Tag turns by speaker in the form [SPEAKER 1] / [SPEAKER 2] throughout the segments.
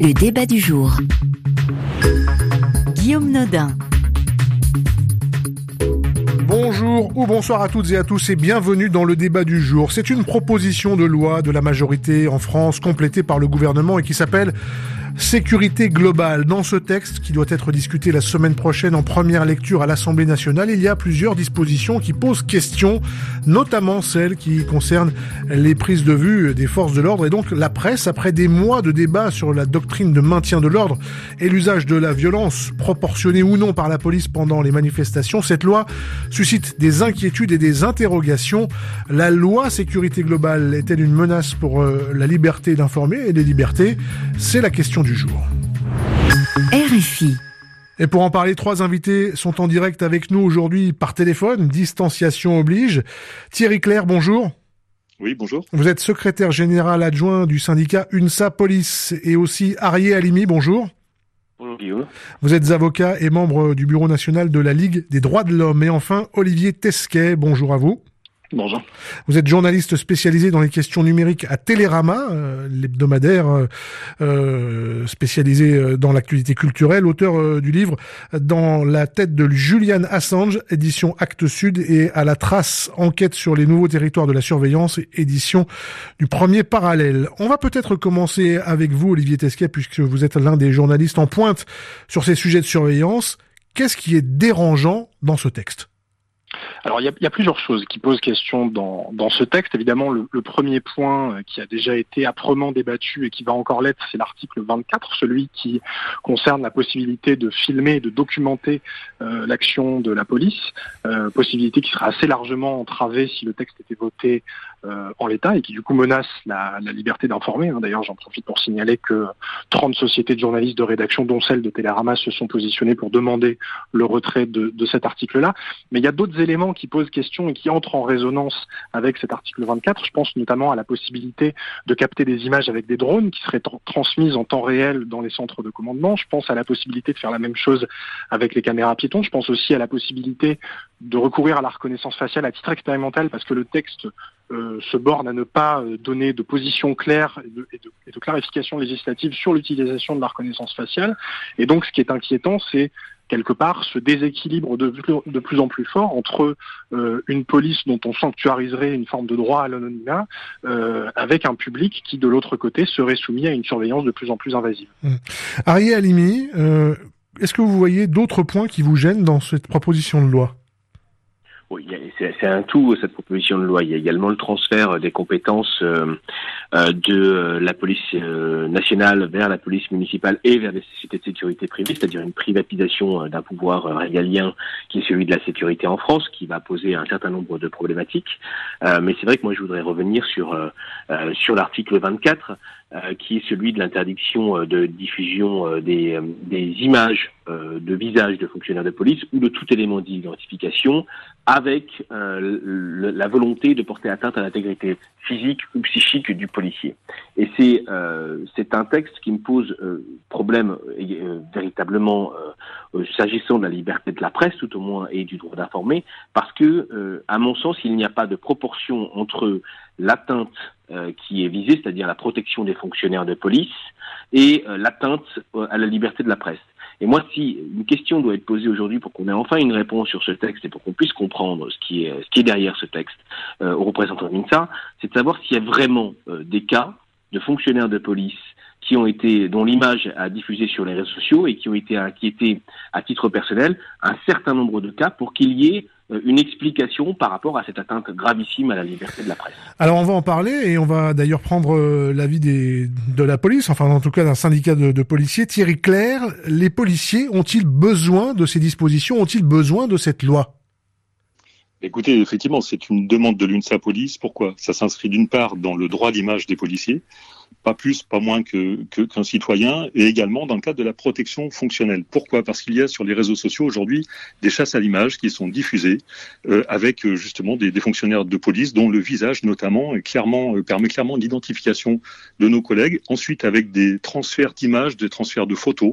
[SPEAKER 1] Le débat du jour. Guillaume Nodin.
[SPEAKER 2] Bonjour ou bonsoir à toutes et à tous et bienvenue dans le débat du jour. C'est une proposition de loi de la majorité en France complétée par le gouvernement et qui s'appelle Sécurité globale. Dans ce texte, qui doit être discuté la semaine prochaine en première lecture à l'Assemblée nationale, il y a plusieurs dispositions qui posent question, notamment celles qui concernent les prises de vue des forces de l'ordre et donc la presse. Après des mois de débats sur la doctrine de maintien de l'ordre et l'usage de la violence, proportionnée ou non par la police pendant les manifestations, cette loi suscite des inquiétudes et des interrogations. La loi sécurité globale est-elle une menace pour euh, la liberté d'informer et des libertés? C'est la question du jour.
[SPEAKER 1] RFI.
[SPEAKER 2] Et pour en parler, trois invités sont en direct avec nous aujourd'hui par téléphone, distanciation oblige. Thierry Claire, bonjour.
[SPEAKER 3] Oui, bonjour.
[SPEAKER 2] Vous êtes secrétaire général adjoint du syndicat UNSA Police et aussi Arié Alimi, bonjour.
[SPEAKER 3] Bonjour.
[SPEAKER 2] Vous êtes avocat et membre du bureau national de la Ligue des droits de l'homme. Et enfin, Olivier Tesquet, bonjour à vous.
[SPEAKER 3] Bonjour.
[SPEAKER 2] Vous êtes journaliste spécialisé dans les questions numériques à Télérama, euh, l'hebdomadaire euh, euh, spécialisé dans l'actualité culturelle, auteur du livre Dans la tête de Julian Assange, édition Actes Sud, et à la trace, enquête sur les nouveaux territoires de la surveillance, édition du premier parallèle. On va peut-être commencer avec vous, Olivier Tesquet, puisque vous êtes l'un des journalistes en pointe sur ces sujets de surveillance. Qu'est-ce qui est dérangeant dans ce texte?
[SPEAKER 3] Alors il y, a, plusieurs choses qui posent question dans, ce texte. Évidemment, le, premier point euh, qui a déjà été âprement débattu et qui va encore l'être, c'est l'article 24, celui qui concerne la possibilité de filmer de documenter euh, l'action de la police, euh, possibilité qui sera assez largement entravée si le texte était voté en l'état et qui du coup menace la, la liberté d'informer. Hein. D'ailleurs, j'en profite pour signaler que 30 sociétés de journalistes de rédaction, dont celle de Télérama, se sont positionnées pour demander le retrait de, de cet article-là. Mais il y a d'autres éléments qui posent question et qui entrent en résonance avec cet article 24. Je pense notamment à la possibilité de capter des images avec des drones qui seraient transmises en temps réel dans les centres de commandement. Je pense à la possibilité de faire la même chose avec les caméras piétons. Je pense aussi à la possibilité de recourir à la reconnaissance faciale à titre expérimental parce que le texte euh, se borne à ne pas euh, donner de position claire et de clarification législative sur l'utilisation de la reconnaissance faciale. Et donc, ce qui est inquiétant, c'est quelque part ce déséquilibre de, plus en plus fort entre euh, une police dont on sanctuariserait une forme de droit à l'anonymat euh, avec un public qui de l'autre côté serait soumis à une surveillance de plus en plus invasive.
[SPEAKER 2] Mmh. Arié Alimi, euh, est-ce que vous voyez d'autres points qui vous gênent dans cette proposition de loi?
[SPEAKER 4] Oui, c'est un tout cette proposition de loi. Il y a également le transfert des compétences euh, euh, de la police euh, nationale vers la police municipale et vers les sociétés de sécurité privée, c'est-à-dire une privatisation d'un pouvoir régalien qui est celui de la sécurité en France, qui va poser un certain nombre de problématiques. mais c'est vrai que moi je voudrais revenir sur sur l'article 24 euh, qui est celui de l'interdiction euh, de diffusion euh, des, des, images de visage de fonctionnaires de police ou de tout élément d'identification avec la volonté de porter atteinte à l'intégrité physique ou psychique du policier. Et c'est c'est un texte qui me pose problème véritablement s'agissant de la liberté de la presse, tout au moins, et du droit d'informer, parce que, à mon sens, il n'y a pas de proportion entre l'atteinte euh, qui est visée, c'est-à-dire la protection des fonctionnaires de police, et euh, l'atteinte euh, à la liberté de la presse. Et moi, si une question doit être posée aujourd'hui pour qu'on ait enfin une réponse sur ce texte et pour qu'on puisse comprendre ce qui est, ce qui est derrière ce texte euh, aux représentants de l'INSA, c'est de savoir s'il y a vraiment des cas de fonctionnaires de police qui ont été, dont l'image a diffusé sur les réseaux sociaux et qui ont été inquiétés à titre personnel, un certain nombre de cas pour qu'il y ait euh, une explication par rapport à cette atteinte gravissime à la liberté de la presse.
[SPEAKER 2] Alors on va en parler et on va d'ailleurs prendre euh, l'avis des de la police, enfin en tout cas d'un syndicat de, de, policiers. Thierry Claire, les policiers ont-ils besoin de ces dispositions? Ont-ils besoin de cette loi?
[SPEAKER 3] Écoutez, effectivement, c'est une demande de l'UNSA Police. Pourquoi? Ça s'inscrit d'une part dans le droit d'image des policiers, pas plus, pas moins que qu'un que, citoyen, et également dans le cadre de la protection fonctionnelle. Pourquoi? Parce qu'il y a sur les réseaux sociaux aujourd'hui des chasses à l'image qui sont diffusées euh, avec euh, justement des, fonctionnaires de police dont le visage notamment euh, permet clairement l'identification de nos collègues. Ensuite, avec des transferts d'images, des transferts de photos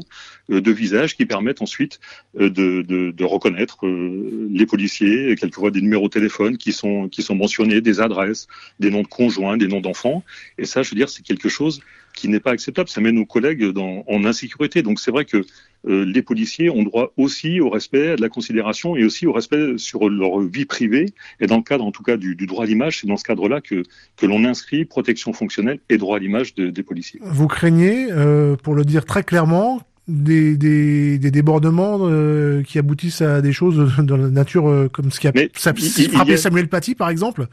[SPEAKER 3] de visages qui permettent ensuite euh, de, reconnaître euh, les policiers, quelquefois des numéros de téléphone qui sont mentionnés, des adresses, des noms de conjoints, des noms d'enfants. Et ça, je veux dire, c'est quelque chose
[SPEAKER 5] qui n'est pas acceptable. Ça met nos collègues en insécurité. Donc c'est vrai que euh, les policiers ont droit aussi au respect, à de la considération et aussi au respect sur leur vie privée. Et dans le cadre, en tout cas, du, droit à l'image, c'est dans ce cadre-là que, l'on inscrit protection fonctionnelle et droit à l'image de, des policiers.
[SPEAKER 2] Vous craignez, euh, pour le dire très clairement, des, des, des débordements euh, qui aboutissent à des choses de la nature euh, comme ce qui a,
[SPEAKER 5] Mais
[SPEAKER 2] frappé
[SPEAKER 5] a-
[SPEAKER 2] Samuel Paty, par exemple,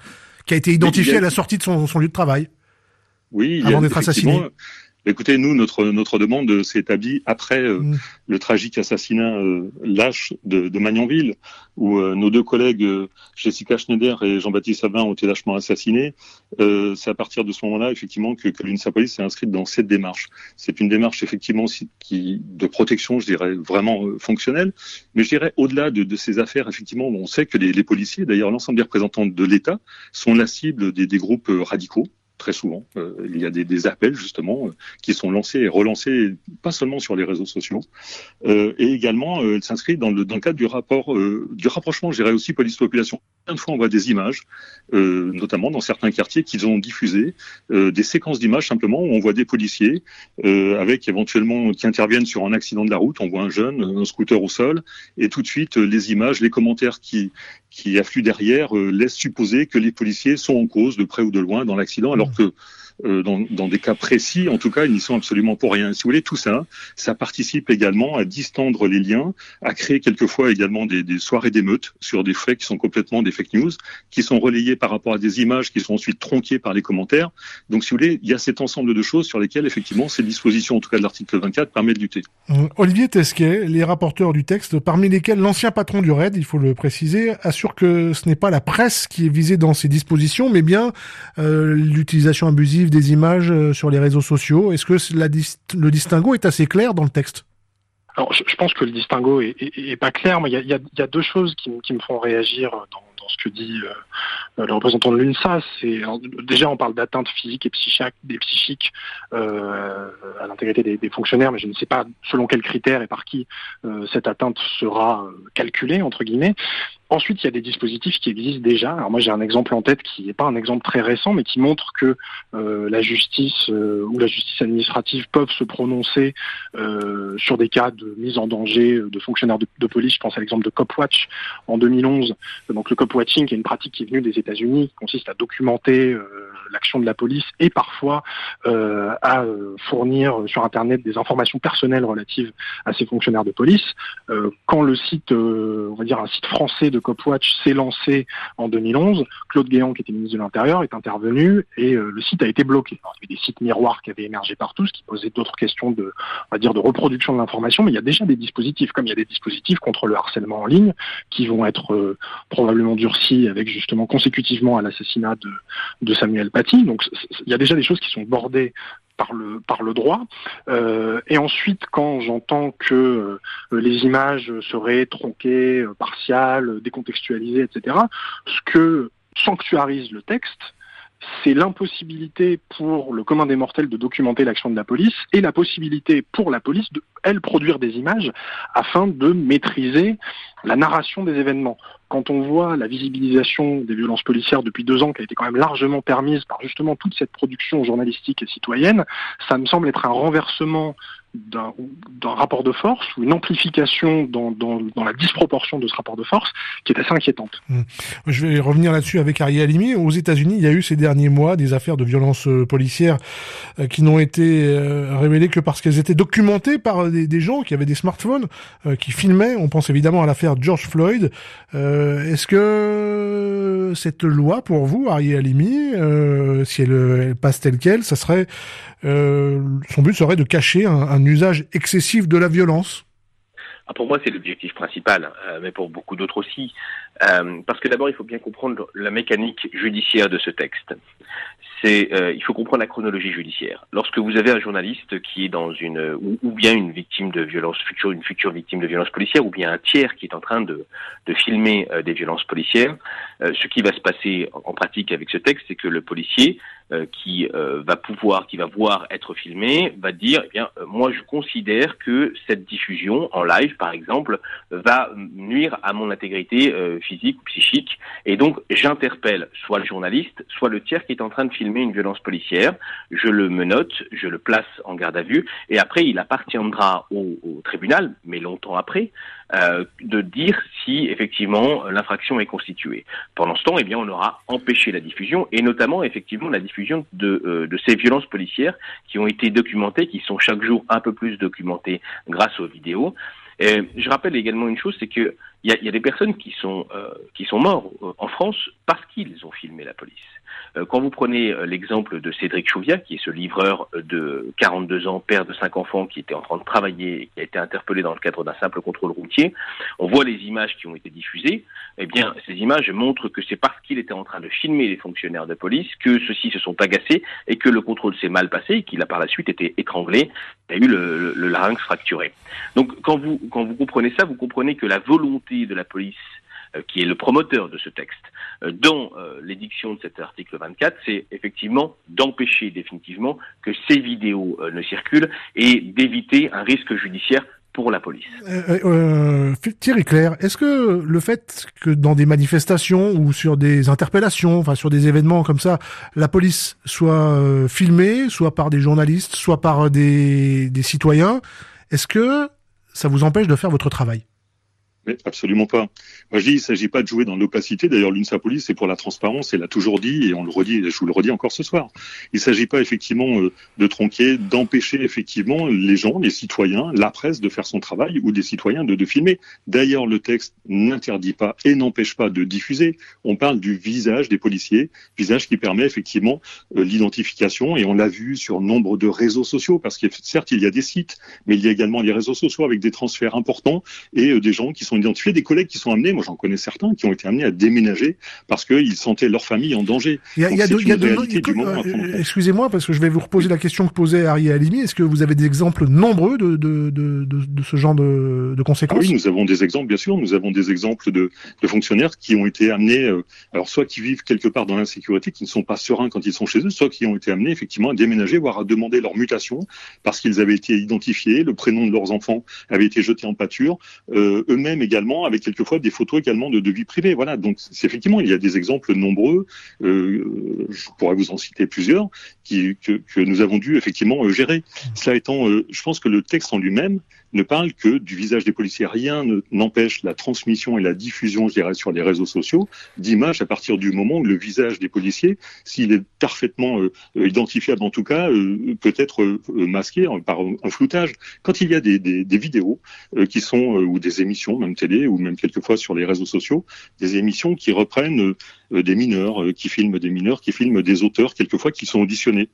[SPEAKER 2] qui a été identifié
[SPEAKER 5] a-
[SPEAKER 2] à la sortie de son, son lieu de travail.
[SPEAKER 5] Oui,
[SPEAKER 2] Avant d'être assassiné.
[SPEAKER 5] Écoutez, nous, notre, notre demande s'est établie après euh,
[SPEAKER 2] Mm.
[SPEAKER 5] le tragique assassinat euh, lâche de, de Magnanville, où euh, nos deux collègues, euh, Jessica Schneider et Jean-Baptiste Savin, ont été lâchement assassinés. Euh, c'est à partir de ce moment-là, effectivement, que, que l'UNSA Police s'est inscrite dans cette démarche. C'est une démarche, effectivement, qui, de protection, je dirais, vraiment euh, fonctionnelle. Mais je dirais, au-delà de, de ces affaires, effectivement, on sait que les, les policiers, d'ailleurs l'ensemble des représentants de l'État, sont la cible des, des groupes euh, radicaux. Très souvent, Euh, il y a des, appels justement euh, qui sont lancés et relancés, pas seulement sur les réseaux sociaux, euh, et également elle s'inscrit dans le, dans le cadre du rapport, du rapprochement, je aussi police-population. Plein de fois, on voit des images, notamment dans certains quartiers, qu'ils ont diffusé euh, des séquences d'images simplement où on voit des policiers avec éventuellement qui interviennent sur un accident de la route. On voit un jeune, un scooter au sol, et tout de suite les images, les commentaires qui qui affluent derrière laissent supposer que les policiers sont en cause de près ou de loin dans l'accident, alors que euh, dans, des cas précis, en tout cas, ils n'y sont absolument pour rien. Si vous voulez, tout ça, ça participe également à distendre les liens, à créer quelquefois également des, soirées d'émeutes sur des faits qui sont complètement des fake news, qui sont relayés par rapport à des images qui sont ensuite tronquées par les commentaires. Donc, si vous voulez, il y a cet ensemble de choses sur lesquelles, effectivement, ces dispositions, en tout cas de l'article 24, permettent de lutter.
[SPEAKER 2] Euh, Olivier Tesquet, les rapporteurs du texte, parmi lesquels l'ancien patron du RAID, il faut le préciser, assure que ce n'est pas la presse qui est visée dans ces dispositions, mais bien euh, l'utilisation abusive des images euh, sur les réseaux sociaux. Est-ce que la le distinguo est assez clair dans le texte?
[SPEAKER 3] Alors, je, pense que le distinguo est, pas clair, mais il y a, deux choses qui, me- font réagir dans, ce que dit euh, le représentant de l'UNSA. C'est déjà on parle d'atteinte physique et psychique, des psychiques euh, à l'intégrité des, fonctionnaires, mais je ne sais pas selon quels critères et par qui cette atteinte sera calculée entre guillemets. Ensuite, il y a des dispositifs qui existent déjà. Alors moi, j'ai un exemple en tête qui n'est pas un exemple très récent, mais qui montre que euh, la justice euh, ou la justice administrative peuvent se prononcer euh, sur des cas de mise en danger de fonctionnaires de, de police. Je pense à l'exemple de Copwatch en 2011. Donc le copwatching, est une pratique qui est venue des États-Unis, qui consiste à documenter l'action de la police et parfois euh, à euh, fournir sur Internet des informations personnelles relatives à ces fonctionnaires de police. Euh, quand le site, on va dire un site français de Copwatch s'est lancé en 2011, Claude Guéant, qui était ministre de l'Intérieur, est intervenu et le site a été bloqué. Il y avait des sites miroirs qui avaient émergé partout, ce qui posait d'autres questions de, on va dire, de reproduction de l'information, mais il y a déjà des dispositifs, comme il y a des dispositifs contre le harcèlement en ligne, qui vont être probablement durcis avec justement consécutivement à l'assassinat de, de Samuel Paty. Donc il y a déjà des choses qui sont bordées par le par le droit. Euh, et ensuite, quand j'entends que euh, les images seraient tronquées, euh, partiales, décontextualisées, etc., ce que sanctuarise le texte, c'est l'impossibilité pour le commun des mortels de documenter l'action de la police et la possibilité pour la police de, elle, produire des images afin de maîtriser la narration des événements. Quand on voit la visibilisation des violences policières depuis deux ans, qui a été quand même largement permise par justement toute cette production journalistique et citoyenne, ça me semble être un renversement d'un rapport de force ou une amplification dans, dans, dans la disproportion de ce rapport de force qui est assez inquiétante.
[SPEAKER 2] Je vais revenir là-dessus avec Ariel Halimi. Aux États-Unis, il y a eu ces derniers mois des affaires de violences euh, policières euh, qui n'ont été euh, révélées que parce qu'elles étaient documentées par des, gens qui avaient des smartphones, qui filmaient. On pense évidemment à l'affaire George Floyd. Est-ce que cette loi, pour vous, Ariel Halimi, euh, si elle, elle passe telle quelle, ça serait son but serait de cacher un, un usage excessif de la violence
[SPEAKER 4] Ah, pour moi, c'est l'objectif principal, euh, mais pour beaucoup d'autres aussi. Euh, parce que d'abord, il faut bien comprendre la mécanique judiciaire de ce texte. Euh, il faut comprendre la chronologie judiciaire. Lorsque vous avez un journaliste qui est dans une, ou, bien une victime de violence future, une future victime de violence policière, ou bien un tiers qui est en train de, filmer euh, des violences policières, euh, ce qui va se passer en, en pratique avec ce texte, c'est que le policier qui va pouvoir, qui va voir être filmé, va dire, eh bien, moi je considère que cette diffusion en live, par exemple, va nuire à mon intégrité physique ou psychique, et donc j'interpelle soit le journaliste, soit le tiers qui est en train de filmer une violence policière, je le menote, je le place en garde à vue, et après il appartiendra au, tribunal, mais longtemps après, euh, de dire si effectivement l'infraction est constituée. Pendant ce temps, eh bien, on aura empêché la diffusion et notamment effectivement la diffusion de, euh, ces violences policières qui ont été documentées, qui sont chaque jour un peu plus documentées grâce aux vidéos. Je rappelle également une chose, c'est que il y y a, des personnes qui sont euh, qui sont morts en France parce qu'ils ont filmé la police. Euh, quand vous prenez euh, l'exemple de Cédric Chouviat, qui est ce livreur de 42 ans, père de cinq enfants, qui était en train de travailler qui a été interpellé dans le cadre d'un simple contrôle routier, on voit les images qui ont été diffusées. Eh bien, ces images montrent que c'est parce qu'il était en train de filmer les fonctionnaires de police que ceux-ci se sont agacés et que le contrôle s'est mal passé et qu'il a par la suite été étranglé et a eu le, le larynx fracturé. Donc, quand vous, quand vous comprenez ça, vous comprenez que la volonté de la police euh, qui est le promoteur de ce texte, euh, dans euh, l'édiction de cet article 24, c'est effectivement d'empêcher définitivement que ces vidéos ne circulent et d'éviter un risque judiciaire pour la police.
[SPEAKER 2] Euh, euh, Thierry Claire, est-ce que le fait que dans des manifestations ou sur des interpellations, enfin sur des événements comme ça, la police soit filmée, soit par des journalistes, soit par des citoyens, est-ce que ça vous empêche de faire votre travail?
[SPEAKER 5] Mais absolument pas. Moi, je dis, il ne s'agit pas de jouer dans l'opacité. D'ailleurs, l'UNSA Police, c'est pour la transparence. Elle l'a toujours dit, et on le redit, je vous le redis encore ce soir. Il ne s'agit pas effectivement euh, de tronquer, d'empêcher effectivement les gens, les citoyens, la presse de faire son travail ou des citoyens de, de filmer. D'ailleurs, le texte n'interdit pas et n'empêche pas de diffuser. On parle du visage des policiers, visage qui permet effectivement euh, l'identification, et on l'a vu sur nombre de réseaux sociaux, parce que certes, il y a des sites, mais il y a également les réseaux sociaux avec des transferts importants et euh, des gens qui sont sont identifiés, des collègues qui sont amenés, moi j'en connais certains, qui ont été amenés à déménager parce qu'ils sentaient leur famille en danger.
[SPEAKER 2] Il y a, y a de, il y a de, excusez-moi parce que je vais vous reposer la question que posait Harry Alimi. Est-ce que vous avez des exemples nombreux de, de, de, de ce genre de, de conséquences
[SPEAKER 5] ah Oui, nous avons des exemples, bien sûr. Nous avons des exemples de, de fonctionnaires qui ont été amenés, euh, alors soit qui vivent quelque part dans l'insécurité, qui ne sont pas sereins quand ils sont chez eux, soit qui ont été amenés effectivement à déménager, voire à demander leur mutation parce qu'ils avaient été identifiés, le prénom de leurs enfants avait été jeté en pâture, euh, eux-mêmes également, avec quelquefois des photos également de, de vie privée. Voilà, donc effectivement, il y a des exemples nombreux, euh, je pourrais vous en citer plusieurs, qui, que, que nous avons dû effectivement euh, gérer. Cela étant, euh, je pense que le texte en lui-même ne parle que du visage des policiers. Rien n'empêche la transmission et la diffusion, je dirais, sur les réseaux sociaux d'images à partir du moment où le visage des policiers, s'il est parfaitement euh, identifiable en tout cas, euh, peut être euh, masqué par un floutage. Quand il y a des, vidéos qui sont, ou des émissions, même télé, ou même quelquefois sur les réseaux sociaux, des émissions qui reprennent des mineurs, qui filment des mineurs, qui filment des auteurs, quelquefois qui sont auditionnés.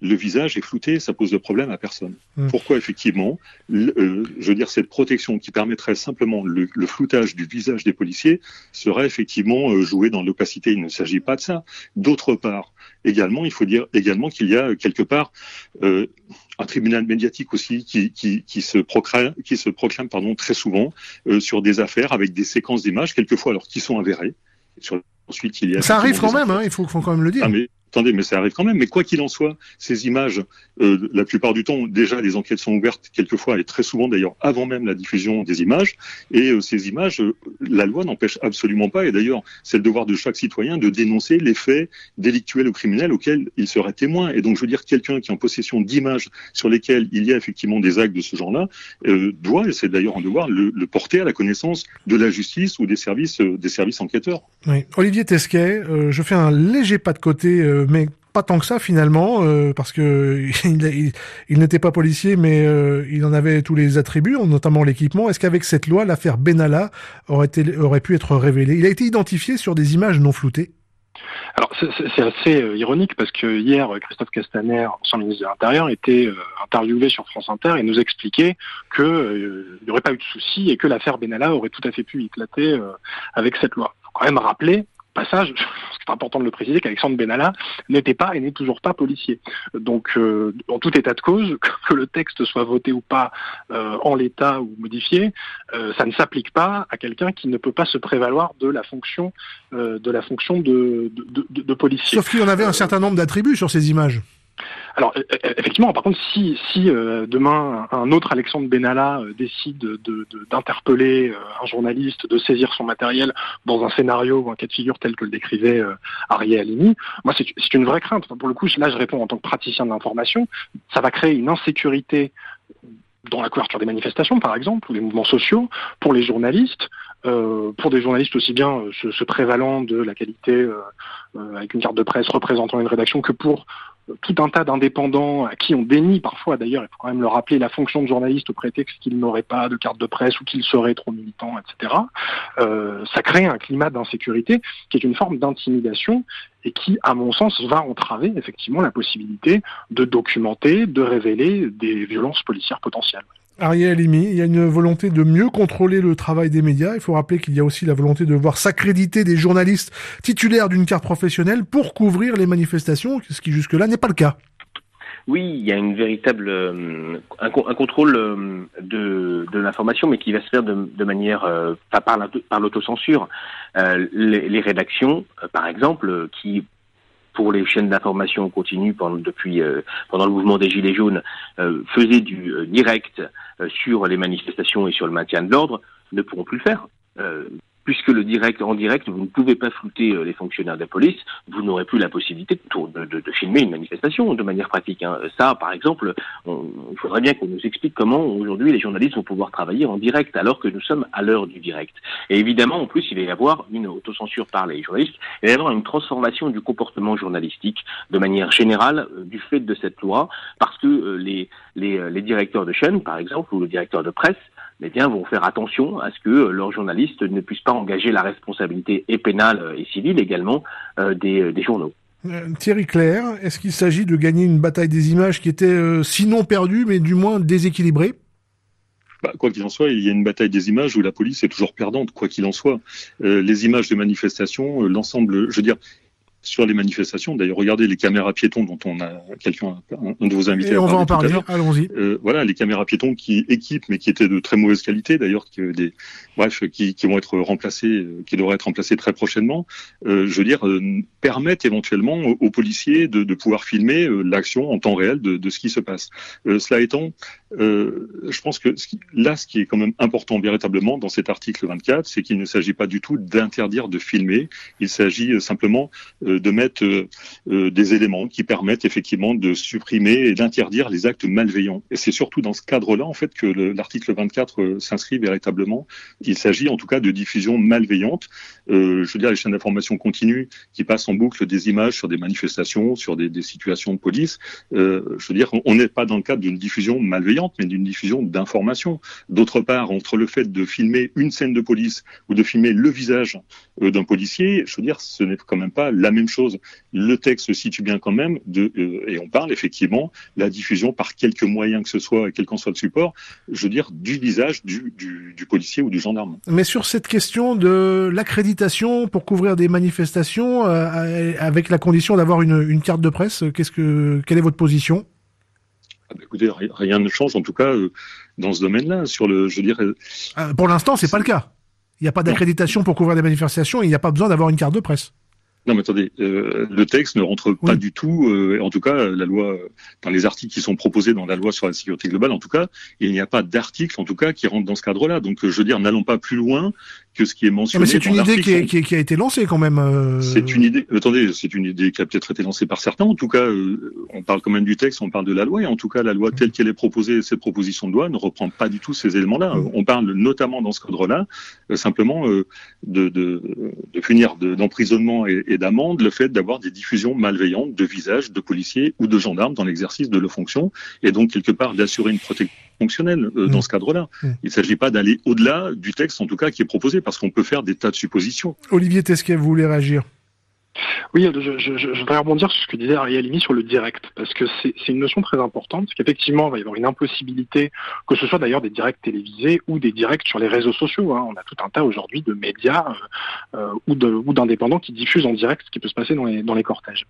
[SPEAKER 5] Le visage est flouté, ça pose de problème à personne. Mmh. Pourquoi effectivement, euh, je veux dire, cette protection qui permettrait simplement le, le floutage du visage des policiers serait effectivement euh, jouée dans l'opacité. Il ne s'agit pas de ça. D'autre part, également, il faut dire également qu'il y a quelque part euh, un tribunal médiatique aussi qui, qui, qui se proclame, qui se proclame pardon, très souvent euh, sur des affaires avec des séquences d'images, quelquefois alors qui sont avérées. Sur, ensuite, il y a
[SPEAKER 2] ça arrive quand même, hein, il faut, faut, quand même le dire.
[SPEAKER 5] Ah, mais, Attendez, mais ça arrive quand même. Mais quoi qu'il en soit, ces images, euh, la plupart du temps, déjà, les enquêtes sont ouvertes quelquefois et très souvent d'ailleurs avant même la diffusion des images. Et euh, ces images, euh, la loi n'empêche absolument pas. Et d'ailleurs, c'est le devoir de chaque citoyen de dénoncer les faits délictuels ou criminels auxquels il serait témoin. Et donc, je veux dire, quelqu'un qui est en possession d'images sur lesquelles il y a effectivement des actes de ce genre-là doit, et c'est d'ailleurs un devoir, le, porter à la connaissance de la justice ou des services, des services enquêteurs.
[SPEAKER 2] Olivier Tesquet, je fais un léger pas de côté mais pas tant que ça finalement, euh, parce que il, n'était pas policier, mais euh, il en avait tous les attributs, notamment l'équipement. Est-ce qu'avec cette loi, l'affaire Benalla aurait, été, aurait pu être révélée? Il a été identifié sur des images non floutées.
[SPEAKER 3] Alors c'est assez euh, ironique parce que hier Christophe Castaner, ancien ministre de l'Intérieur, était interviewé sur France Inter et nous expliquait qu'il n'y aurait pas eu de souci et que l'affaire Benalla aurait tout à fait pu éclater avec cette loi. Il faut quand même rappeler passage, c'est important de le préciser, qu'Alexandre Benalla n'était pas et n'est toujours pas policier. Donc, euh, en tout état de cause, que le texte soit voté ou pas euh, en l'état ou modifié, euh, ça ne s'applique pas à quelqu'un qui ne peut pas se prévaloir de la fonction de policier.
[SPEAKER 2] Sauf qu'il y en avait un certain nombre d'attributs sur ces images.
[SPEAKER 3] Alors euh, euh, effectivement, par contre, si, euh, demain un autre Alexandre Benalla décide d'interpeller de, un journaliste, de saisir son matériel dans un scénario ou un cas de figure tel que le décrivait Ariel Alimi, moi c'est une vraie crainte. pour le coup, là je réponds en tant que praticien de l'information, ça va créer une insécurité dans la couverture des manifestations, par exemple, ou des mouvements sociaux, pour les journalistes, euh, pour des journalistes aussi bien se, se, prévalant de la qualité euh, avec une carte de presse représentant une rédaction que pour tout un tas d'indépendants à qui on dénie parfois, d'ailleurs, il faut quand même le rappeler, la fonction de journaliste au prétexte qu'ils n'auraient pas de carte de presse ou qu'ils seraient trop militants, etc. Euh, ça crée un climat d'insécurité qui est une forme d'intimidation et qui, à mon sens, va entraver effectivement la possibilité de documenter, de révéler des violences policières potentielles.
[SPEAKER 2] Ariel Halimi, il y a une volonté de mieux contrôler le travail des médias. Il faut rappeler qu'il y a aussi la volonté de voir s'accréditer des journalistes titulaires d'une carte professionnelle pour couvrir les manifestations, ce qui jusque-là n'est pas le cas.
[SPEAKER 4] Oui, il y a une véritable euh, un, contrôle euh, de, l'information, mais qui va se faire de, manière euh, pas par l'autocensure. Les, rédactions, par exemple, qui pour les chaînes d'information continue depuis pendant le mouvement des Gilets jaunes faisaient du direct sur les manifestations et sur le maintien de l'ordre, ne pourront plus le faire puisque le direct en direct, vous ne pouvez pas flouter euh, les fonctionnaires de la police, vous n'aurez plus la possibilité de, filmer une manifestation de manière pratique. Hein. Ça, par exemple, il faudrait bien qu'on nous explique comment aujourd'hui les journalistes vont pouvoir travailler en direct alors que nous sommes à l'heure du direct. Et évidemment, en plus, il va y avoir une autocensure par les journalistes, il va y avoir une transformation du comportement journalistique de manière générale euh, du fait de cette loi, parce que euh, les, les, les directeurs de chaîne, par exemple, ou le directeur de presse, eh bien, vont faire attention à ce que euh, leurs journalistes ne puissent pas engager la responsabilité et pénale euh, et civile également euh, des, des, journaux.
[SPEAKER 2] Thierry Claire, est-ce qu'il s'agit de gagner une bataille des images qui était sinon perdue, mais du moins déséquilibrée?
[SPEAKER 5] Bah, quoi qu'il en soit, il y a une bataille des images où la police est toujours perdante, quoi qu'il en soit. les images de manifestations, l'ensemble, je veux dire, sur les manifestations. D'ailleurs, regardez les caméras piétons dont on a quelqu'un, un de vos invités.
[SPEAKER 2] Et on va en parler. Allons-y.
[SPEAKER 5] Euh, voilà, les caméras piétons qui équipent, mais qui étaient de très mauvaise qualité. D'ailleurs, des, bref, qui, qui, vont être remplacés, euh, qui devraient être remplacés très prochainement. Euh, je veux dire, euh, permettent éventuellement aux, policiers de, de, pouvoir filmer l'action en temps réel de, de, ce qui se passe. cela étant, je pense que là, ce qui est quand même important véritablement dans cet article 24, c'est qu'il ne s'agit pas du tout d'interdire de filmer. Il s'agit simplement de mettre euh, euh, des éléments qui permettent effectivement de supprimer et d'interdire les actes malveillants. Et c'est surtout dans ce cadre-là, en fait, que l'article 24 euh, s'inscrit véritablement. Il s'agit en tout cas de diffusion malveillante. je veux dire, les chaînes d'information continues qui passent en boucle des images sur des manifestations, sur des, des situations de police. je veux dire, on n'est pas dans le cadre d'une diffusion malveillante, mais d'une diffusion d'informations. D'autre part, entre le fait de filmer une scène de police ou de filmer le visage d'un policier, je veux dire, ce n'est quand même pas la même chose. Le texte se situe bien quand même, de, euh, et on parle effectivement la diffusion par quelque moyen que ce soit, quel qu'en soit le support, je veux dire, du visage du, du, policier ou du gendarme.
[SPEAKER 2] Mais sur cette question de l'accréditation pour couvrir des manifestations, euh, avec la condition d'avoir une, une, carte de presse, qu'est-ce que, quelle est votre position?
[SPEAKER 5] Ah bah écoutez, rien ne change en tout cas euh, dans ce domaine-là. Sur le, je dirais.
[SPEAKER 2] pour l'instant, c'est pas le cas. Il n'y a pas d'accréditation pour couvrir des manifestations et il n'y a pas besoin d'avoir une carte de presse.
[SPEAKER 5] Non, mais attendez, euh, le texte ne rentre pas du tout, euh, en tout cas, la loi, dans les articles qui sont proposés dans la loi sur la sécurité globale, en tout cas, il n'y a pas d'article, en tout cas, qui rentre dans ce cadre-là. Donc, je veux dire, n'allons pas plus loin que ce qui est mentionné.
[SPEAKER 2] Mais c'est une idée qui, qui, qui, a été lancée quand même. Euh...
[SPEAKER 5] C'est une idée. Attendez, c'est une idée qui a peut-être été lancée par certains. En tout cas, euh, on parle quand même du texte, on parle de la loi, et en tout cas, la loi telle qu'elle est proposée, cette proposition de loi ne reprend pas du tout ces éléments-là. Mm. On parle notamment dans ce cadre-là, euh, simplement de, de, de punir d'emprisonnement et, et d'amende le fait d'avoir des diffusions malveillantes de visages de policiers ou de gendarmes dans l'exercice de leurs fonctions, et donc quelque part d'assurer une protection fonctionnelle dans mm. ce cadre-là. Mm. Il ne s'agit pas d'aller au-delà du texte, en tout cas, qui est proposé, parce qu'on peut faire des tas de suppositions.
[SPEAKER 2] Olivier Tesquet, vous voulez réagir?
[SPEAKER 3] Oui, je, je, je, voudrais rebondir sur ce que disait Ariel Limi sur le direct, parce que c'est une notion très importante, parce qu'effectivement, il va y avoir une impossibilité, que ce soit d'ailleurs des directs télévisés ou des directs sur les réseaux sociaux. Hein. On a tout un tas aujourd'hui de médias euh, ou d'indépendants qui diffusent en direct ce qui peut se passer dans les, dans les cortèges.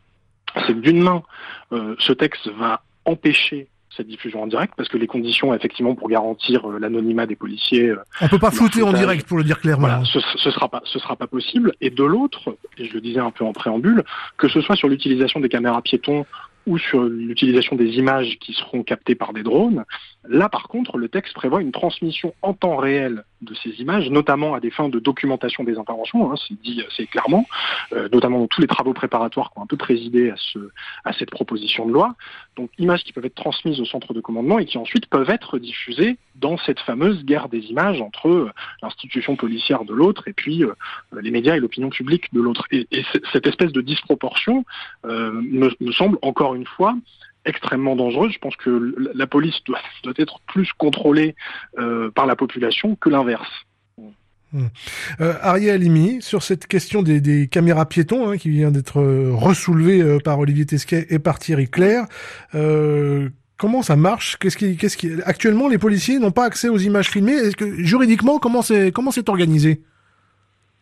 [SPEAKER 3] C'est que d'une main, euh, ce texte va empêcher cette diffusion en direct parce que les conditions effectivement pour garantir euh, l'anonymat des policiers. Euh,
[SPEAKER 2] On peut pas flouter en direct pour le dire clairement.
[SPEAKER 3] ce, ce sera pas ce sera pas possible. Et de l'autre, et je le disais un peu en préambule, que ce soit sur l'utilisation des caméras piétons ou sur l'utilisation des images qui seront captées par des drones. Là, par contre, le texte prévoit une transmission en temps réel de ces images, notamment à des fins de documentation des interventions, hein, c'est dit assez clairement, euh, notamment dans tous les travaux préparatoires qui ont un peu présidé à, ce, à cette proposition de loi. Donc, images qui peuvent être transmises au centre de commandement et qui ensuite peuvent être diffusées dans cette fameuse guerre des images entre euh, l'institution policière de l'autre et puis euh, les médias et l'opinion publique de l'autre. Et, et, cette espèce de disproportion me, me semble encore une fois extrêmement dangereuse. Je pense que la police doit, être plus contrôlée euh, par la population que l'inverse.
[SPEAKER 2] Hmm. Euh, Ariel Limi, sur cette question des, caméras piétons hein, qui vient d'être euh, ressoulevée euh, par Olivier Tesquet et par Thierry Claire, comment ça marche? Qu'est-ce qui, qu'est-ce qui, actuellement, les policiers n'ont pas accès aux images filmées. Juridiquement, comment c'est, comment c'est organisé?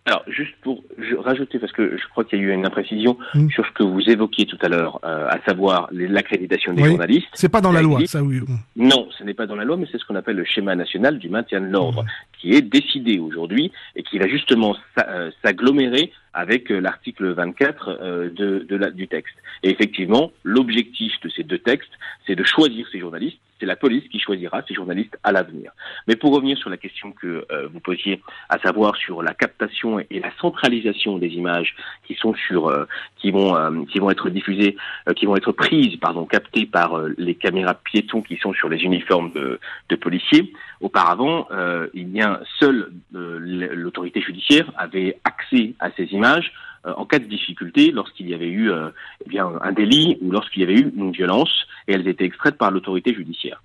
[SPEAKER 4] Alors, juste pour rajouter, parce que je crois qu'il y a eu une imprécision mm. sur ce que vous évoquiez tout à l'heure, euh, à savoir l'accréditation des journalistes.
[SPEAKER 2] C'est pas dans la loi, ça oui.
[SPEAKER 4] Non, ce n'est pas dans la loi, mais c'est ce qu'on appelle le schéma national du maintien de l'ordre, mm. qui est décidé aujourd'hui et qui va justement euh, s'agglomérer avec euh, l'article 24 euh, de, de la, du texte. Et effectivement, l'objectif de ces deux textes, c'est de choisir ces journalistes. C'est la police qui choisira ces journalistes à l'avenir. Mais pour revenir sur la question que euh, vous posiez, à savoir sur la captation et la centralisation des images qui sont sur, qui vont, qui vont être diffusées, qui vont être prises, pardon, captées par les caméras piétons qui sont sur les uniformes de, de policiers. Auparavant, il y a seule l'autorité judiciaire avait accès à ces images euh, en cas de difficulté lorsqu'il y avait eu euh, eh bien, un délit ou lorsqu'il y avait eu une violence et elles étaient extraites par l'autorité judiciaire.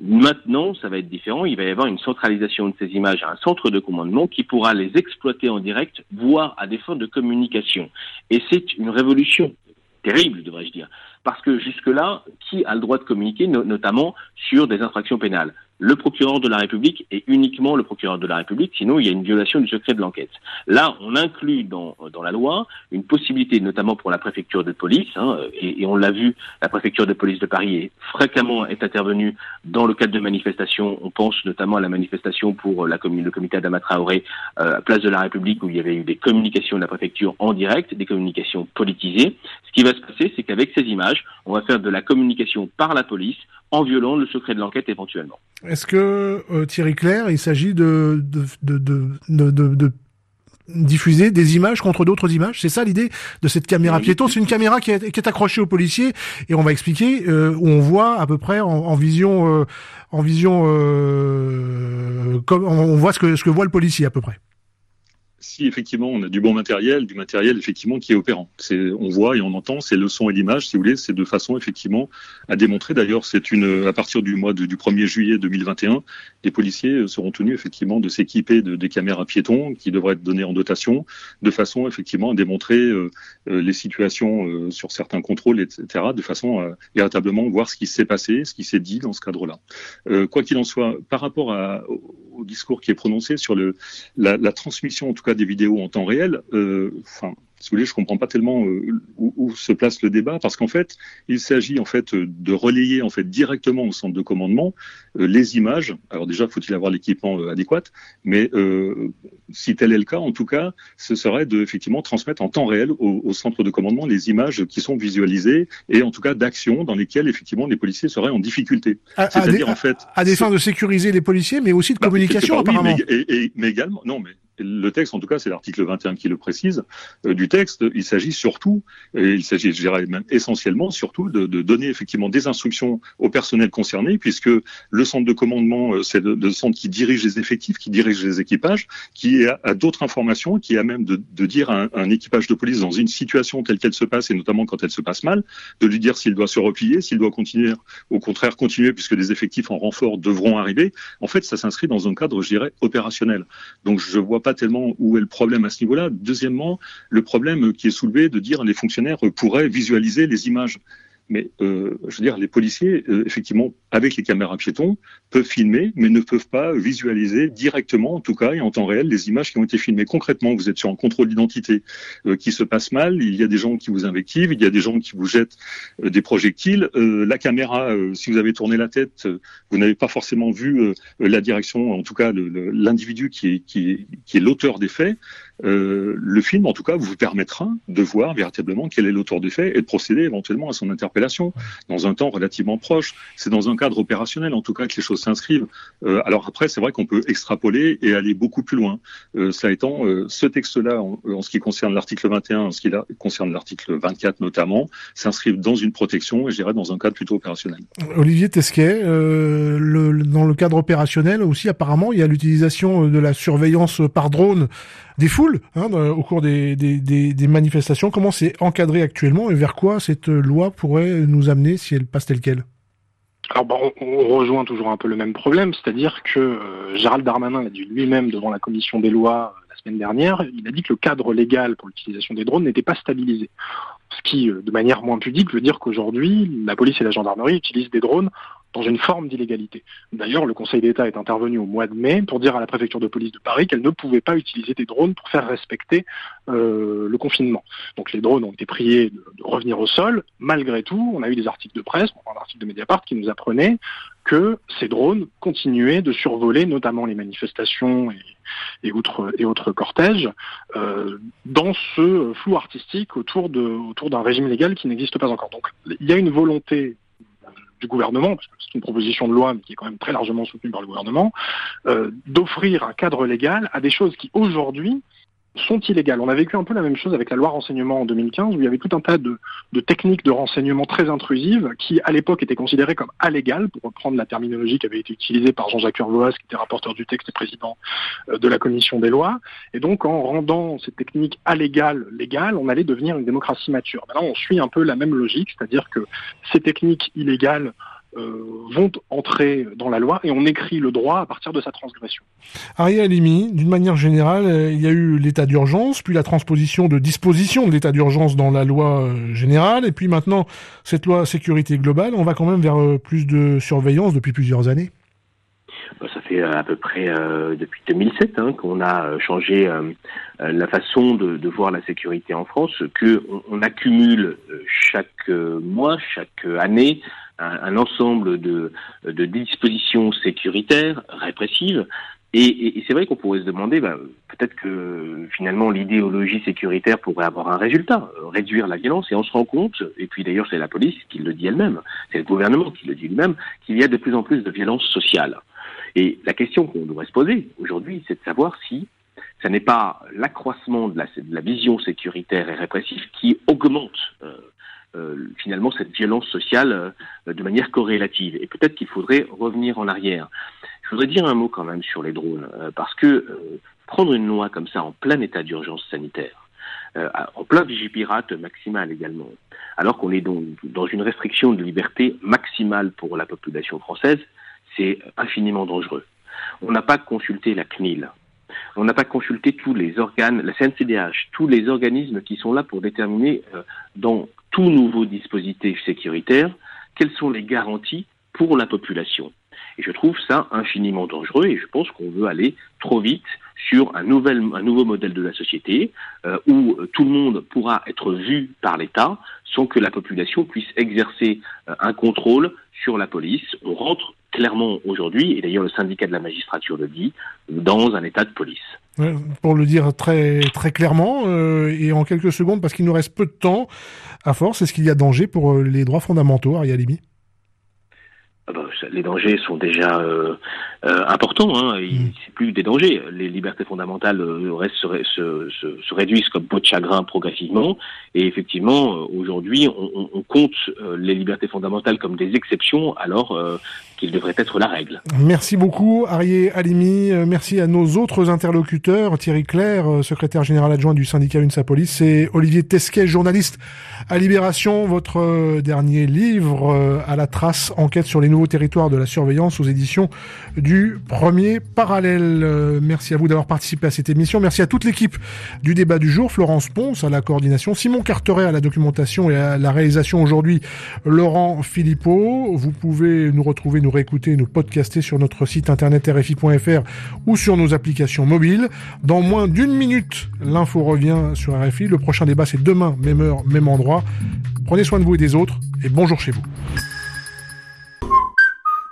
[SPEAKER 4] Maintenant, ça va être différent. Il va y avoir une centralisation de ces images à un centre de commandement qui pourra les exploiter en direct, voire à des fins de communication. Et c'est une révolution terrible, devrais-je dire. Parce que jusque-là, qui a le droit de communiquer, notamment sur des infractions pénales? Le procureur de la République est uniquement le procureur de la République, sinon il y a une violation du secret de l'enquête. Là, on inclut dans, dans la loi une possibilité, notamment pour la préfecture de police, hein, et, et, on l'a vu, la préfecture de police de Paris est fréquemment est intervenue dans le cadre de manifestations. On pense notamment à la manifestation pour la, le comité Adama Traoré, euh, place de la République, où il y avait eu des communications de la préfecture en direct, des communications politisées. Ce qui va se passer, c'est qu'avec ces images, on va faire de la communication par la police en violant le secret de l'enquête éventuellement.
[SPEAKER 2] Est-ce que euh, Thierry Claire, il s'agit de de, de, de, de, diffuser des images contre d'autres images? C'est ça l'idée de cette caméra piéton C'est une caméra qui est, qui est, accrochée au policier et on va expliquer euh, où on voit à peu près en, en vision, euh, en vision, euh, comme on voit ce que ce que voit le policier à peu près
[SPEAKER 5] si effectivement on a du bon matériel, du matériel effectivement qui est opérant. C'est, on voit et on entend, c'est le son et l'image, si vous voulez, c'est de façon effectivement à démontrer. D'ailleurs, c'est une à partir du mois du 1er juillet 2021, les policiers seront tenus effectivement de s'équiper de, des caméras piétons qui devraient être données en dotation, de façon effectivement à démontrer euh, euh les situations euh, sur certains contrôles, etc., de façon à véritablement voir ce qui s'est passé, ce qui s'est dit dans ce cadre-là. Euh, quoi qu'il en soit, par rapport à, au discours qui est prononcé sur le, la, la transmission, en tout cas des vidéos en temps réel, euh, enfin, si vous voulez, je comprends pas tellement euh, où, où, se place le débat, parce qu'en fait, il s'agit en fait de relayer en fait directement au centre de commandement euh, les images. Alors déjà, faut-il avoir l'équipement euh, adéquat, mais euh, si tel est le cas, en tout cas, ce serait de effectivement transmettre en temps réel au, au centre de commandement les images qui sont visualisées et en tout cas d'actions dans lesquelles effectivement les policiers seraient en difficulté.
[SPEAKER 2] C'est-à-dire en fait à des fins de sécuriser les policiers, mais aussi de bah, communication apparemment.
[SPEAKER 5] Oui, mais, et, et, mais également, non, mais le texte, en tout cas, c'est l'article 21 qui le précise, euh, du texte, il s'agit surtout, il s'agit, je dirais même essentiellement, surtout de, de, donner effectivement des instructions au personnel concerné, puisque le centre de commandement, euh, c'est le, centre qui dirige les effectifs, qui dirige les équipages, qui a, a d'autres informations, qui a même de, de dire à un, un, équipage de police dans une situation telle qu'elle se passe, et notamment quand elle se passe mal, de lui dire s'il doit se replier, s'il doit continuer, au contraire continuer, puisque des effectifs en renfort devront arriver. En fait, ça s'inscrit dans un cadre, je dirais, opérationnel. Donc, je vois pas tellement où est le problème à ce niveau-là. Deuxièmement, le problème qui est soulevé de dire les fonctionnaires pourraient visualiser les images. Mais euh, je veux dire, les policiers, euh, effectivement, avec les caméras piétons, peuvent filmer, mais ne peuvent pas visualiser directement, en tout cas, et en temps réel, les images qui ont été filmées. Concrètement, vous êtes sur un contrôle d'identité euh, qui se passe mal, il y a des gens qui vous invectivent, il y a des gens qui vous jettent des projectiles. La caméra, si vous avez tourné la tête, vous n'avez pas forcément vu la direction, en tout cas l'individu qui est l'auteur des faits. Le film, en tout cas, vous permettra de voir véritablement quel est l'auteur des faits et de procéder éventuellement à son interpellation dans un temps relativement proche. C'est dans un cadre opérationnel, en tout cas, que les choses s'inscrivent. Euh, alors après, c'est vrai qu'on peut extrapoler et aller beaucoup plus loin. Euh, ça étant, euh, ce texte-là, en, ce qui concerne l'article 21, en ce qui concerne l'article 24 notamment, s'inscrivent dans une protection et je dirais dans un cadre plutôt opérationnel.
[SPEAKER 2] Olivier Tesquet, le, dans le cadre opérationnel aussi, apparemment, il y a l'utilisation de la surveillance par drone des foules hein, au cours des, manifestations. Comment c'est encadré actuellement et vers quoi cette loi pourrait nous amener si elle passe telle qu'elle?
[SPEAKER 3] Alors bon, on, rejoint toujours un peu le même problème, c'est-à-dire que euh, Gérald Darmanin l'a dit lui-même devant la commission des lois euh, la semaine dernière, il a dit que le cadre légal pour l'utilisation des drones n'était pas stabilisé. Ce qui, euh, de manière moins pudique, veut dire qu'aujourd'hui, la police et la gendarmerie utilisent des drones dans une forme d'illégalité. D'ailleurs, le Conseil d'État est intervenu au mois de mai pour dire à la préfecture de police de Paris qu'elle ne pouvait pas utiliser des drones pour faire respecter euh, le confinement. Donc les drones ont été priés de, revenir au sol. Malgré tout, on a eu des articles de presse, un article de Mediapart qui nous apprenait que ces drones continuaient de survoler notamment les manifestations et, autres cortèges euh, dans ce flou artistique autour d'un régime légal qui n'existe pas encore. Donc il y a une volonté du gouvernement, parce que c'est une proposition de loi qui est quand même très largement soutenue par le gouvernement, euh, d'offrir un cadre légal à des choses qui aujourd'hui sont illégales. On a vécu un peu la même chose avec la loi renseignement en 2015, où il y avait tout un tas de, techniques de renseignement très intrusives qui, à l'époque, étaient considérées comme allégales, pour reprendre la terminologie qui avait été utilisée par Jean-Jacques Urvoas, qui était rapporteur du texte et président euh, de la commission des lois. Et donc, en rendant ces techniques allégales légales, on allait devenir une démocratie mature. Maintenant, on suit un peu la même logique, c'est-à-dire que ces techniques illégales vont entrer dans la loi et on écrit le droit à partir de sa transgression.
[SPEAKER 2] Ariel Alimi, d'une manière générale, euh, il y a eu l'état d'urgence, puis la transposition de dispositions de l'état d'urgence dans la loi euh, générale, et puis maintenant cette loi sécurité globale. On va quand même vers plus de surveillance depuis plusieurs années.
[SPEAKER 4] Bah, ça fait à peu près depuis 2007 hein, qu'on a changé la façon de, voir la sécurité en France, que on accumule chaque mois, chaque année un, ensemble de, de, dispositions sécuritaires, répressives. Et, et, c'est vrai qu'on pourrait se demander, bah, peut-être que finalement l'idéologie sécuritaire pourrait avoir un résultat, euh, réduire la violence. Et on se rend compte, et puis d'ailleurs c'est la police qui le dit elle-même, c'est le gouvernement qui le dit lui-même, qu'il y a de plus en plus de violence sociale. Et la question qu'on devrait se poser aujourd'hui, c'est de savoir si ce n'est pas l'accroissement de la, de la, vision sécuritaire et répressive qui augmente euh, euh, finalement cette violence sociale euh, de manière corrélative. Et peut-être qu'il faudrait revenir en arrière. Je voudrais dire un mot quand même sur les drones, euh, parce que prendre une loi comme ça en plein état d'urgence sanitaire, en plein vigipirate maximal également, alors qu'on est donc dans une restriction de liberté maximale pour la population française, c'est infiniment dangereux. On n'a pas consulté la CNIL, on n'a pas consulté tous les organes, la CNCDH, tous les organismes qui sont là pour déterminer dans tout nouveau dispositif sécuritaire, quelles sont les garanties pour la population? Et je trouve ça infiniment dangereux et je pense qu'on veut aller trop vite sur un, nouveau modèle de la société euh, où euh, tout le monde pourra être vu par l'État sans que la population puisse exercer euh, un contrôle sur la police. On rentre clairement aujourd'hui, et d'ailleurs le syndicat de la magistrature le dit, dans un état de police.
[SPEAKER 2] Pour le dire très clairement et en quelques secondes, parce qu'il nous reste peu de temps, à force, est-ce qu'il y a danger pour les droits fondamentaux, Arialimi
[SPEAKER 4] les dangers sont déjà euh, euh, importants. Hein. Mm. C'est plus des dangers. Les libertés fondamentales euh, restent, se, se, se, réduisent comme peau de chagrin progressivement. Et effectivement, aujourd'hui, on, on, compte les libertés fondamentales comme des exceptions, alors qu'il devrait être la règle.
[SPEAKER 2] Merci beaucoup Arié Alimi, euh, merci à nos autres interlocuteurs, Thierry Claire, euh, secrétaire général adjoint du syndicat UNSA Police, et Olivier Tesquet, journaliste à Libération, votre euh, dernier livre à la trace, enquête sur les nouveaux territoires de la surveillance aux éditions du premier parallèle. Merci à vous d'avoir participé à cette émission, merci à toute l'équipe du débat du jour, Florence Ponce à la coordination, Simon Carteret à la documentation et à la réalisation aujourd'hui, Laurent Philippot. Vous pouvez nous retrouver, réécouter, nous podcaster sur notre site internet rfi.fr ou sur nos applications mobiles. Dans moins d'une minute, l'info revient sur RFI. Le prochain débat, c'est demain, même heure, même endroit. Prenez soin de vous et des autres et bonjour chez vous.